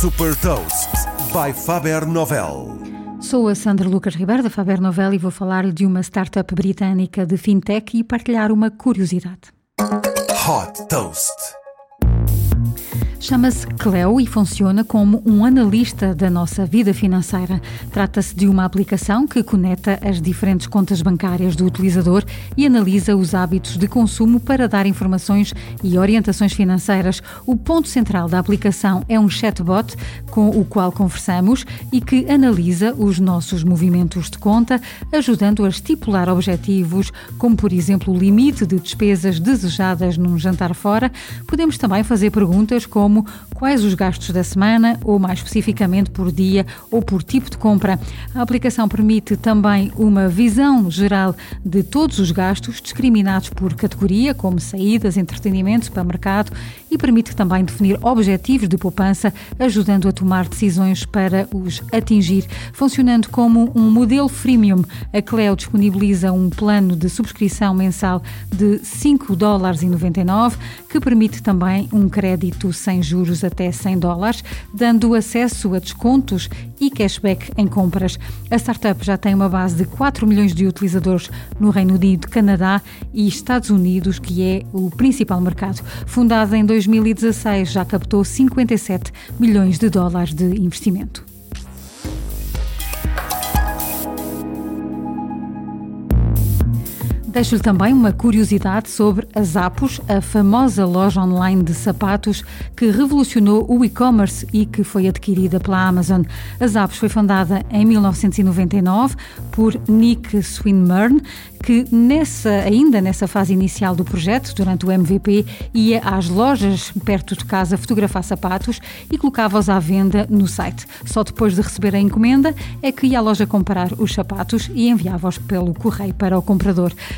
Super Toast by Faber Novel. Sou a Sandra Lucas Ribeiro da Faber Novel e vou falar-lhe de uma startup britânica de fintech e partilhar uma curiosidade. Hot Toast. Chama-se Cleo e funciona como um analista da nossa vida financeira. Trata-se de uma aplicação que conecta as diferentes contas bancárias do utilizador e analisa os hábitos de consumo para dar informações e orientações financeiras. O ponto central da aplicação é um chatbot com o qual conversamos e que analisa os nossos movimentos de conta, ajudando a estipular objetivos, como por exemplo o limite de despesas desejadas num jantar fora. Podemos também fazer perguntas como como quais os gastos da semana, ou mais especificamente por dia ou por tipo de compra. A aplicação permite também uma visão geral de todos os gastos, discriminados por categoria, como saídas, entretenimento, supermercado, e permite também definir objetivos de poupança, ajudando a tomar decisões para os atingir. Funcionando como um modelo freemium, a Cleo disponibiliza um plano de subscrição mensal de 5 dólares e 99, que permite também um crédito sem juros até 100 dólares, dando acesso a descontos e cashback em compras. A startup já tem uma base de 4 milhões de utilizadores no Reino Unido, Canadá e Estados Unidos, que é o principal mercado. Fundada em 2016, já captou 57 milhões de dólares de investimento. Deixo-lhe também uma curiosidade sobre a Zappos, a famosa loja online de sapatos que revolucionou o e-commerce e que foi adquirida pela Amazon. A Zappos foi fundada em 1999 por Nick Swinburne, que nessa, ainda nessa fase inicial do projeto, durante o MVP, ia às lojas perto de casa fotografar sapatos e colocava-os à venda no site. Só depois de receber a encomenda é que ia à loja comprar os sapatos e enviava-os pelo correio para o comprador.